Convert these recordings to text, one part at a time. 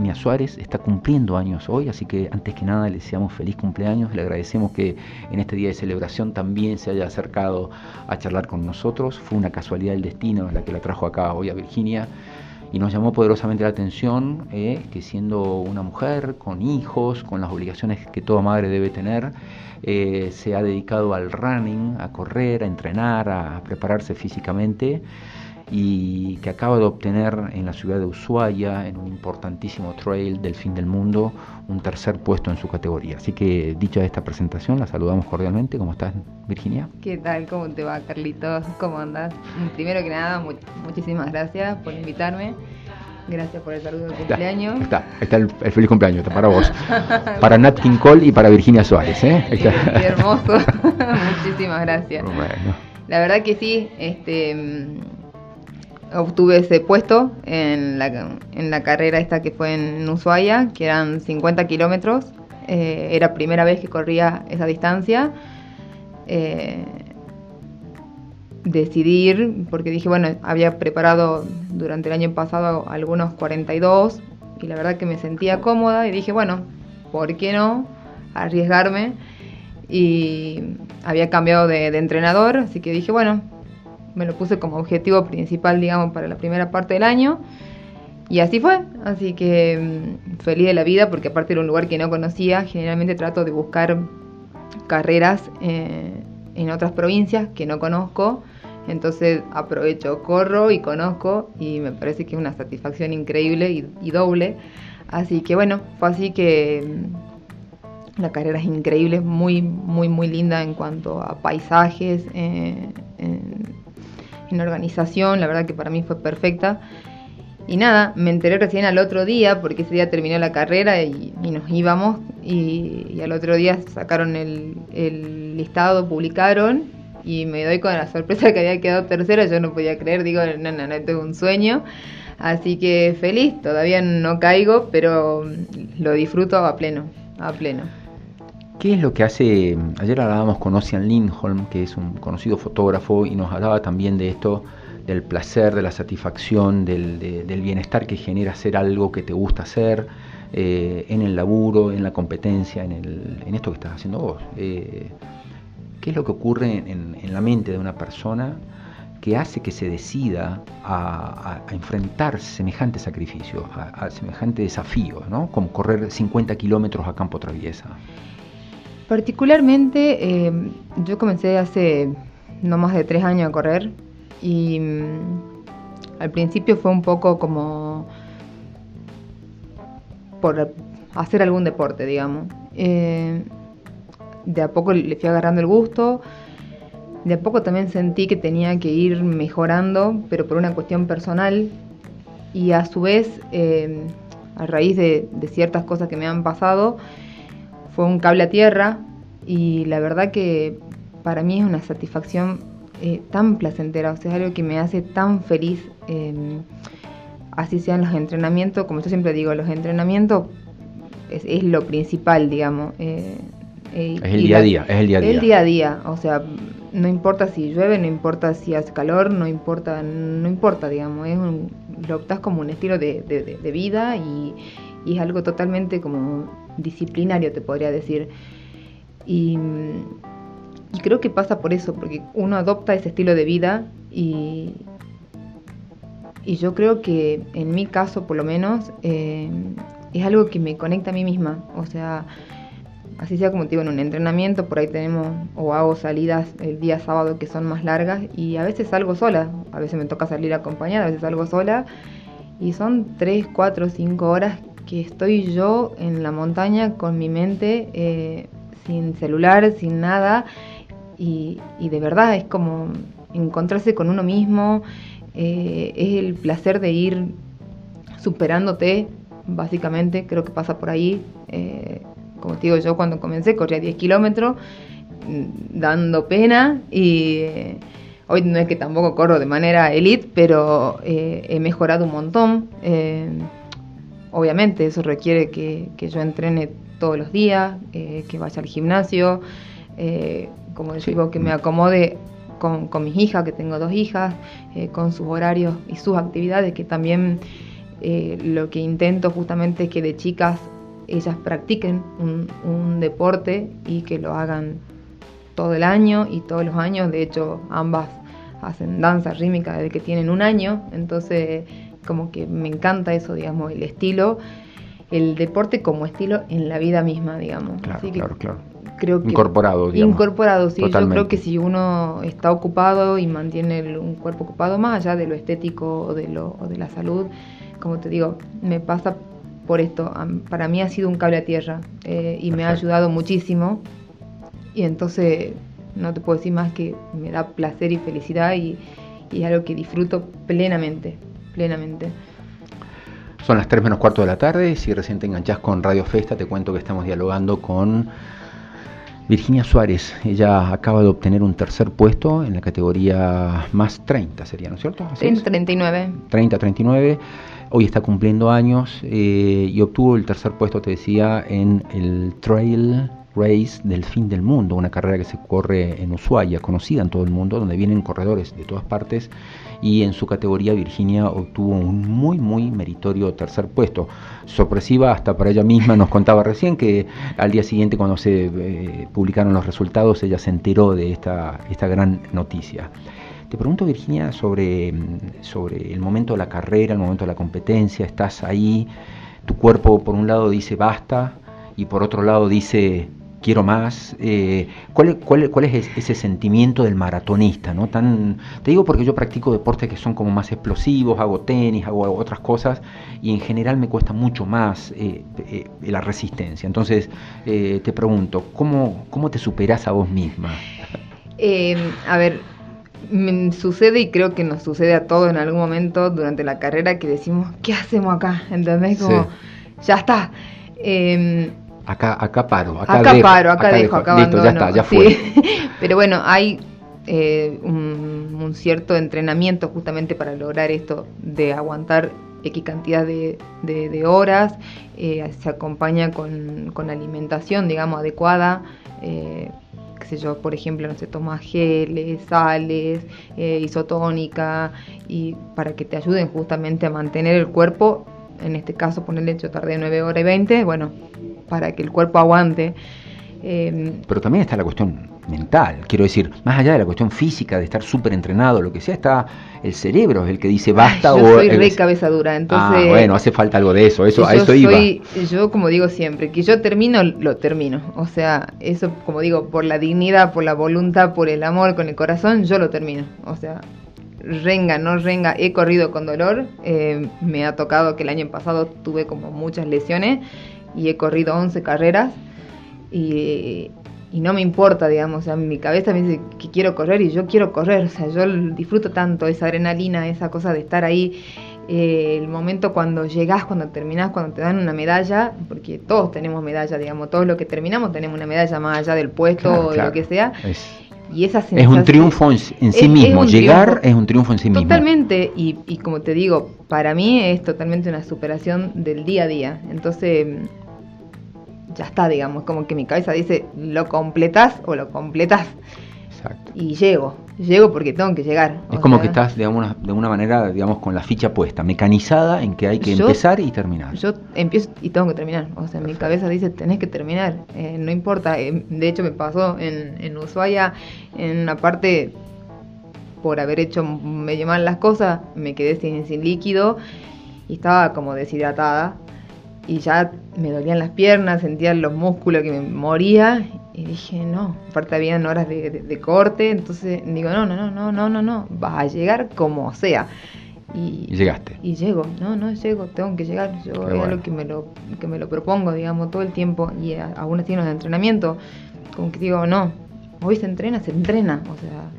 Virginia Suárez, está cumpliendo años hoy, así que antes que nada le deseamos feliz cumpleaños, le agradecemos que en este día de celebración también se haya acercado a charlar con nosotros, fue una casualidad del destino la que la trajo acá hoy a Virginia y nos llamó poderosamente la atención eh, que siendo una mujer con hijos, con las obligaciones que toda madre debe tener, eh, se ha dedicado al running, a correr, a entrenar, a prepararse físicamente y que acaba de obtener en la ciudad de Ushuaia, en un importantísimo trail del fin del mundo, un tercer puesto en su categoría. Así que dicha esta presentación, la saludamos cordialmente. ¿Cómo estás, Virginia? ¿Qué tal? ¿Cómo te va, Carlitos? ¿Cómo andas? Primero que nada, muchísimas gracias por invitarme. Gracias por el saludo de cumpleaños. Está, está, el, feliz cumpleaños, está para vos. para Nat King Cole y para Virginia Suárez. ¿eh? Qué, hermoso. Muchísimas gracias. La verdad que sí, este obtuve ese puesto en la, en la carrera esta que fue en Ushuaia, que eran 50 kilómetros. Eh, era primera vez que corría esa distancia. Eh, decidir, porque dije, bueno, había preparado durante el año pasado algunos 42 y la verdad que me sentía cómoda y dije, bueno, ¿por qué no arriesgarme? Y había cambiado de entrenador, así que dije, bueno, me lo puse como objetivo principal, digamos, para la primera parte del año. Y así fue, así que mm, feliz de la vida porque aparte era un lugar que no conocía, generalmente trato de buscar carreras eh, en otras provincias que no conozco, entonces aprovecho, corro y conozco y me parece que es una satisfacción increíble y, doble. Así que bueno, fue así que mm, la carrera es increíble, muy, muy, muy linda en cuanto a paisajes, eh, organización, la verdad que para mí fue perfecta. Y nada, me enteré recién al otro día, porque ese día terminó la carrera y, nos íbamos, y, al otro día sacaron el, el, listado, publicaron, y me doy con la sorpresa que había quedado tercera, yo no podía creer, digo, no, no, no, esto es un sueño. Así que feliz, todavía no caigo, pero lo disfruto a pleno, a pleno. ¿Qué es lo que hace? Ayer hablábamos con Ocean Lindholm, que es un conocido fotógrafo, y nos hablaba también de esto, del placer, de la satisfacción, del, bienestar que genera hacer algo que te gusta hacer, eh, en el laburo, en la competencia, en, esto que estás haciendo vos. Eh, ¿Qué es lo que ocurre en, la mente de una persona que hace que se decida a, enfrentar semejante sacrificio, a, semejante desafío, ¿no? como correr 50 kilómetros a campo traviesa? Particularmente, eh, yo comencé hace no más de tres años a correr y mm, al principio fue un poco como por hacer algún deporte, digamos. Eh, de a poco le fui agarrando el gusto, de a poco también sentí que tenía que ir mejorando, pero por una cuestión personal y a su vez, eh, a raíz de ciertas cosas que me han pasado, fue un cable a tierra y la verdad que para mí es una satisfacción eh, tan placentera, o sea, es algo que me hace tan feliz, em, así sean los entrenamientos, como yo siempre digo, los entrenamientos es, lo principal, digamos. Eh, eh, es el día a día, es el día a día. El día a día, o sea, no importa si llueve, no importa si hace calor, no importa, no importa, digamos, es lo optas como un estilo de, de vida y, y es algo totalmente como disciplinario, te podría decir. Y, creo que pasa por eso, porque uno adopta ese estilo de vida y, y yo creo que en mi caso, por lo menos, eh, es algo que me conecta a mí misma. O sea, así sea como te digo, en un entrenamiento, por ahí tenemos o hago salidas el día sábado que son más largas y a veces salgo sola, a veces me toca salir acompañada, a veces salgo sola y son 3, 4, 5 horas que estoy yo en la montaña con mi mente eh, sin celular, sin nada y, de verdad es como encontrarse con uno mismo, eh, es el placer de ir superándote, básicamente, creo que pasa por ahí. Eh, como te digo, yo cuando comencé corría 10 kilómetros, mm, dando pena y hoy no es que tampoco corro de manera elite, pero he mejorado un montón obviamente eso requiere que, yo entrene todos los días, eh, que vaya al gimnasio, eh, como digo, que me acomode con, mis hijas, que tengo dos hijas, eh, con sus horarios y sus actividades, que también eh, lo que intento justamente es que de chicas ellas practiquen un, deporte y que lo hagan todo el año y todos los años. De hecho, ambas hacen danza rítmica desde que tienen un año, entonces como que me encanta eso, digamos, el estilo, el deporte como estilo en la vida misma, digamos. Claro, claro, claro. Creo que incorporado, digamos. Incorporado, sí. Yo creo que si uno está ocupado y mantiene un cuerpo ocupado más allá de lo estético o de, lo, o de la salud, como te digo, me pasa por esto. Para mí ha sido un cable a tierra eh, y me ha ayudado muchísimo. Y entonces no te puedo decir más que me da placer y felicidad y, y es algo que disfruto plenamente, plenamente. Son las 3 menos cuarto de la tarde. Si recién te enganchás con Radio Festa, te cuento que estamos dialogando con Virginia Suárez. Ella acaba de obtener un tercer puesto en la categoría más 30, sería, ¿no es cierto? En 39. 30, 39 hoy está cumpliendo años eh, y obtuvo el tercer puesto, te decía, en el Trail Race del Fin del Mundo, una carrera que se corre en Ushuaia, conocida en todo el mundo, donde vienen corredores de todas partes y en su categoría Virginia obtuvo un muy muy meritorio tercer puesto. Sorpresiva hasta para ella misma, nos contaba recién que al día siguiente cuando se eh, publicaron los resultados ella se enteró de esta, esta gran noticia. Te pregunto, Virginia, sobre, sobre el momento de la carrera, el momento de la competencia. Estás ahí, tu cuerpo por un lado dice basta y por otro lado dice quiero más. Eh, ¿cuál, cuál, cuál, es ese sentimiento del maratonista? ¿no? Tan, te digo porque yo practico deportes que son como más explosivos, hago tenis, hago otras cosas y en general me cuesta mucho más eh, eh, la resistencia. Entonces te pregunto, ¿cómo, ¿cómo te superás a vos misma? a ver, me sucede y creo que nos sucede a todos en algún momento durante la carrera que decimos, ¿qué hacemos acá? ¿Entendés? Como, ya está. Acá, acá paro, acá, paro, acá, dejo, acá Listo, ya está, ya fue. Pero bueno, hay eh, un, cierto entrenamiento justamente para lograr esto de aguantar X cantidad de, de, horas, eh, se acompaña con, con alimentación, digamos, adecuada. Eh, yo, por ejemplo, no sé, tomas geles, sales, eh, isotónica, y para que te ayuden justamente a mantener el cuerpo, en este caso ponerle hecho tarde 9 horas y 20, bueno, para que el cuerpo aguante. Em, Pero también está la cuestión mental, quiero decir, más allá de la cuestión física, de estar súper entrenado, lo que sea, está el cerebro, es el que dice basta yo Soy re cabeza dura, entonces. Ah, bueno, hace falta algo de eso, eso a eso soy, iba. Yo, como digo siempre, que yo termino, lo termino. O sea, eso, como digo, por la dignidad, por la voluntad, por el amor, con el corazón, yo lo termino. O sea, renga, no renga, he corrido con dolor. Eh, me ha tocado que el año pasado tuve como muchas lesiones y he corrido 11 carreras y, no me importa, digamos, o sea, mi cabeza me dice que quiero correr y yo quiero correr, o sea, yo disfruto tanto esa adrenalina, esa cosa de estar ahí, eh, el momento cuando llegás, cuando terminás, cuando te dan una medalla, porque todos tenemos medalla, digamos, todos los que terminamos tenemos una medalla más allá del puesto o de lo que sea. y esa es un triunfo en, sí mismo, llegar es un triunfo en sí mismo. Totalmente, y, y como te digo, para mí es totalmente una superación del día a día. Entonces, ya está, digamos, como que mi cabeza dice, lo completas o lo completas. Exacto. Y llego, llego porque tengo que llegar. Es como que estás de alguna, de una manera, digamos, con la ficha puesta, mecanizada en que hay que empezar y terminar. Yo empiezo y tengo que terminar. O sea, mi cabeza dice, tenés que terminar. Eh, no importa. Eh, de hecho, me pasó en, en Ushuaia, en una parte, por haber hecho medio mal las cosas, me quedé sin, sin líquido y estaba como deshidratada y ya me dolían las piernas, sentía los músculos que me moría y dije, no, aparte habían horas de, corte, entonces digo, no, no, no, no, no, no, no, vas a llegar como sea. Y, llegaste. Y llego, no, no llego, tengo que llegar, yo es lo que me lo, que me lo propongo, digamos, todo el tiempo y aún así en los entrenamientos, como que digo, no, hoy se entrena, se entrena, o sea,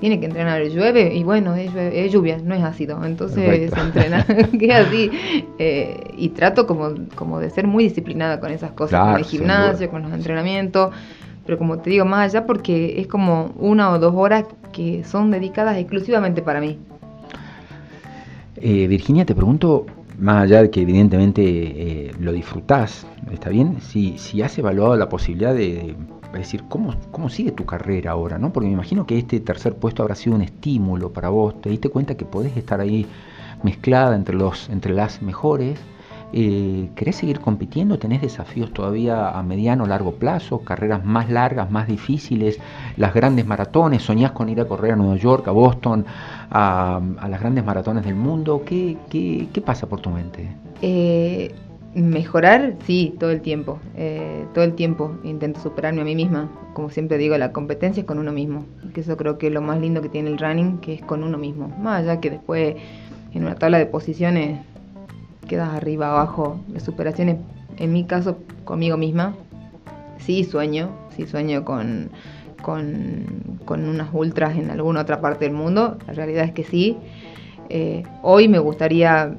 tiene que entrenar, llueve y bueno, es, lluvia, no es ácido, entonces se entrena, que así. Eh, y trato como, como de ser muy disciplinada con esas cosas, con el gimnasio, con los entrenamientos, pero como te digo, más allá porque es como una o dos horas que son dedicadas exclusivamente para mí. Eh, Virginia, te pregunto, más allá de que evidentemente eh, lo disfrutás, ¿está bien? Si, si has evaluado la posibilidad de es decir, ¿cómo, ¿cómo sigue tu carrera ahora? ¿no? Porque me imagino que este tercer puesto habrá sido un estímulo para vos. Te diste cuenta que podés estar ahí mezclada entre, los, entre las mejores. Eh, ¿Querés seguir compitiendo? ¿Tenés desafíos todavía a mediano o largo plazo? ¿Carreras más largas, más difíciles? ¿Las grandes maratones? ¿Soñás con ir a correr a Nueva York, a Boston, a, las grandes maratones del mundo? ¿Qué, qué, qué pasa por tu mente? Eh, mejorar, sí, todo el tiempo. Eh, todo el tiempo intento superarme a mí misma. Como siempre digo, la competencia es con uno mismo. Que eso creo que es lo más lindo que tiene el running, que es con uno mismo. Más allá que después en una tabla de posiciones quedas arriba, abajo. Las superaciones, en mi caso, conmigo misma. Sí sueño, sí sueño con, con, unas ultras en alguna otra parte del mundo. La realidad es que sí. Eh, hoy me gustaría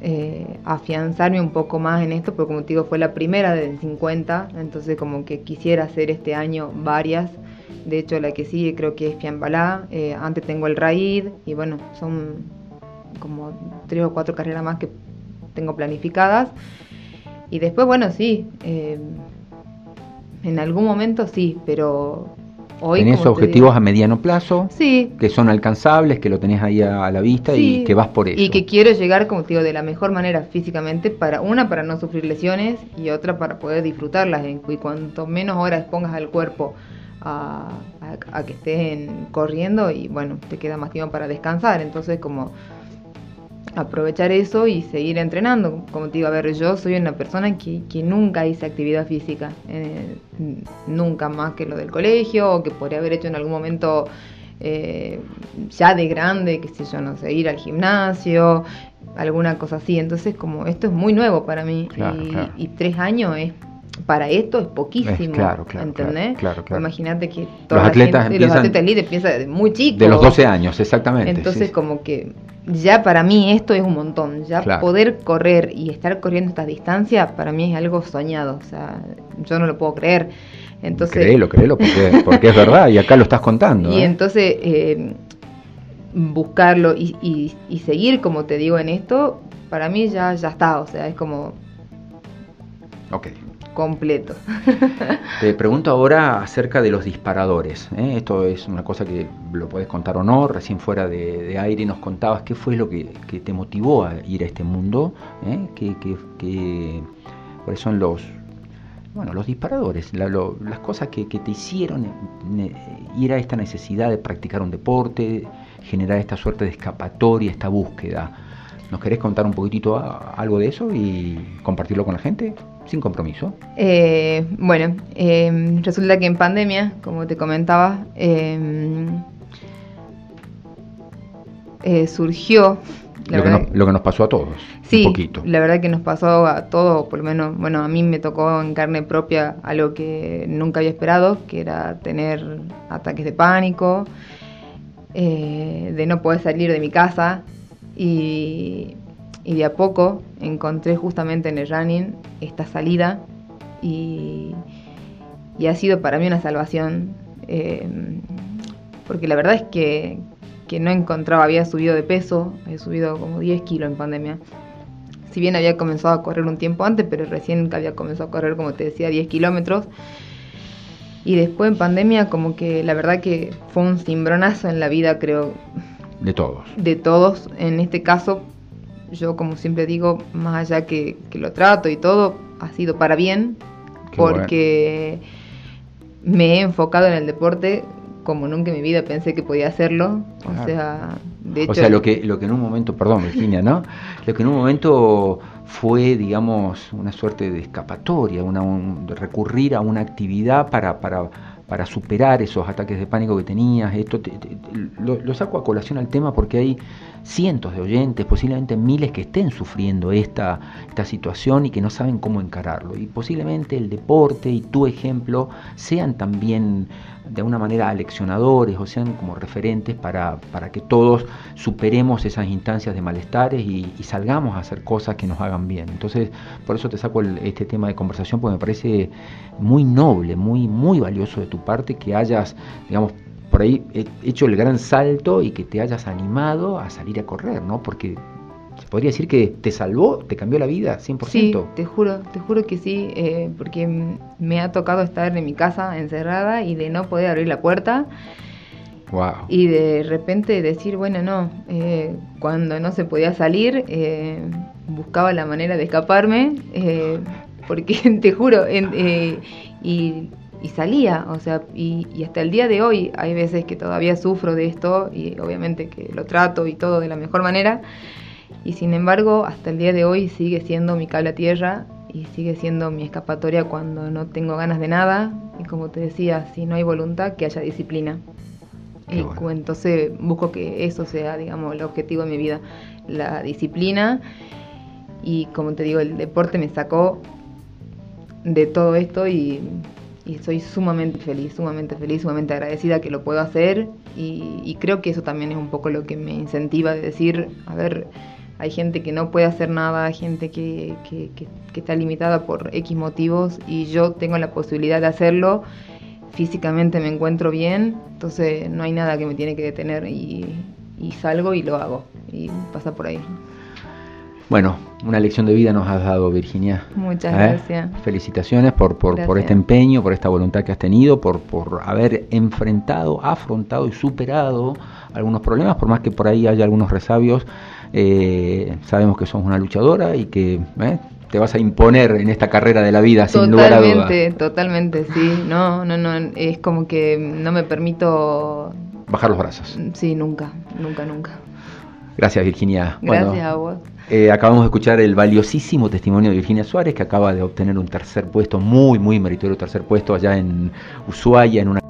eh, afianzarme un poco más en esto, porque como te digo, fue la primera de 50, entonces como que quisiera hacer este año varias. De hecho, la que sigue creo que es Fiambalá, eh, antes tengo el Raid, y bueno, son como tres o cuatro carreras más que tengo planificadas. Y después, bueno, sí, eh, en algún momento sí, pero hoy... Tenés objetivos a mediano plazo, sí. que son alcanzables, que lo tenés ahí a, la vista y que vas por eso. Y que quiero llegar, como te digo, de la mejor manera físicamente, para una, para no sufrir lesiones y otra, para poder disfrutarlas. Y cuanto menos horas pongas al cuerpo a, a que estés corriendo, y bueno, te queda más tiempo para descansar. Entonces, como aprovechar eso y seguir entrenando. Como te digo, a ver, yo soy una persona que, que nunca hice actividad física, eh, nunca más que lo del colegio o que podría haber hecho en algún momento eh, ya de grande, que sé yo, no sé, ir al gimnasio, alguna cosa así. Entonces, como esto es muy nuevo para mí y, tres años es para esto es poquísimo, claro, claro, ¿entendés? Claro, Imagínate que todos los atletas los atletas elite empiezan de muy chicos. De los 12 años, exactamente. Entonces, como que ya para mí esto es un montón. Ya poder correr y estar corriendo esta distancia, para mí es algo soñado. O sea, yo no lo puedo creer. Entonces, créelo, créelo, porque, porque es verdad y acá lo estás contando. Y ¿eh? entonces, eh, buscarlo y, y, seguir, como te digo, en esto, para mí ya, ya está. O sea, es como... Ok completo. Te pregunto ahora acerca de los disparadores. ¿eh? Esto es una cosa que lo puedes contar o no. Recién fuera de, aire nos contabas qué fue lo que, te motivó a ir a este mundo. ¿eh? ¿Cuáles son los, bueno, los disparadores? las cosas que, te hicieron ir a esta necesidad de practicar un deporte, generar esta suerte de escapatoria, esta búsqueda. ¿Nos querés contar un poquitito algo de eso y compartirlo con la gente? Sin compromiso? Eh, bueno, em, resulta que en pandemia, como te comentaba, em, eh, surgió... Lo que, lo que, nos pasó a todos, sí, un poquito. la verdad que nos pasó a todos, por lo menos, bueno, a mí me tocó en carne propia algo que nunca había esperado, que era tener ataques de pánico, eh, de no poder salir de mi casa y y de a poco encontré justamente en el running esta salida y, ha sido para mí una salvación eh, porque la verdad es que, no encontraba, había subido de peso, he subido como 10 kilos en pandemia. Si bien había comenzado a correr un tiempo antes, pero recién había comenzado a correr, como te decía, 10 kilómetros. Y después en pandemia, como que la verdad que fue un cimbronazo en la vida, creo. De todos. De todos. En este caso, yo como siempre digo, más allá que, lo trato y todo, ha sido para bien, porque me he enfocado en el deporte como nunca en mi vida pensé que podía hacerlo. O sea, de hecho... O sea, lo que, lo que en un momento, perdón Virginia, ¿no? Lo que en un momento fue, digamos, una suerte de escapatoria, una, de recurrir a una actividad para, para, para superar esos ataques de pánico que tenías. Esto lo, lo, saco a colación al tema porque hay cientos de oyentes, posiblemente miles que estén sufriendo esta, esta situación y que no saben cómo encararlo. Y posiblemente el deporte y tu ejemplo sean también de alguna manera aleccionadores o sean como referentes para, para que todos superemos esas instancias de malestares y, salgamos a hacer cosas que nos hagan bien. Entonces, por eso te saco este tema de conversación porque me parece muy noble, muy, muy valioso de tu parte que hayas, digamos, por ahí hecho el gran salto y que te hayas animado a salir a correr, ¿no? Porque se podría decir que te salvó, te cambió la vida 100%. Sí, te juro, te juro que sí, eh, porque me ha tocado estar en mi casa encerrada y de no poder abrir la puerta Y de repente decir, bueno, no, eh, cuando no se podía salir, eh, buscaba la manera de escaparme, eh, porque te juro, y, salía, o sea, y, y, hasta el día de hoy hay veces que todavía sufro de esto y obviamente que lo trato y todo de la mejor manera, y sin embargo, hasta el día de hoy sigue siendo mi cable a tierra y sigue siendo mi escapatoria cuando no tengo ganas de nada, y como te decía, si no hay voluntad, que haya disciplina. Y entonces busco que eso sea, digamos, el objetivo de mi vida, la disciplina. Y como te digo, el deporte me sacó de todo esto y, soy sumamente feliz, sumamente feliz, sumamente agradecida que lo puedo hacer. Y, creo que eso también es un poco lo que me incentiva de decir, a ver, hay gente que no puede hacer nada, hay gente que, que, que está limitada por X motivos y yo tengo la posibilidad de hacerlo físicamente me encuentro bien, entonces no hay nada que me tiene que detener y, salgo y lo hago y pasa por ahí. Bueno, una lección de vida nos has dado, Virginia. Muchas ¿Eh? gracias. Felicitaciones por, por, por, este empeño, por esta voluntad que has tenido, por, por haber enfrentado, afrontado y superado algunos problemas, por más que por ahí haya algunos resabios. Eh, sabemos que sos una luchadora y que ¿eh? te vas a imponer en esta carrera de la vida, sin lugar a duda. Totalmente, totalmente, sí. No, no, no, es como que no me permito... Bajar los brazos. Sí, nunca, nunca, nunca. Gracias, Virginia. Gracias a vos. Eh, acabamos de escuchar el valiosísimo testimonio de Virginia Suárez, que acaba de obtener un tercer puesto, muy, muy meritorio tercer puesto allá en Ushuaia, en una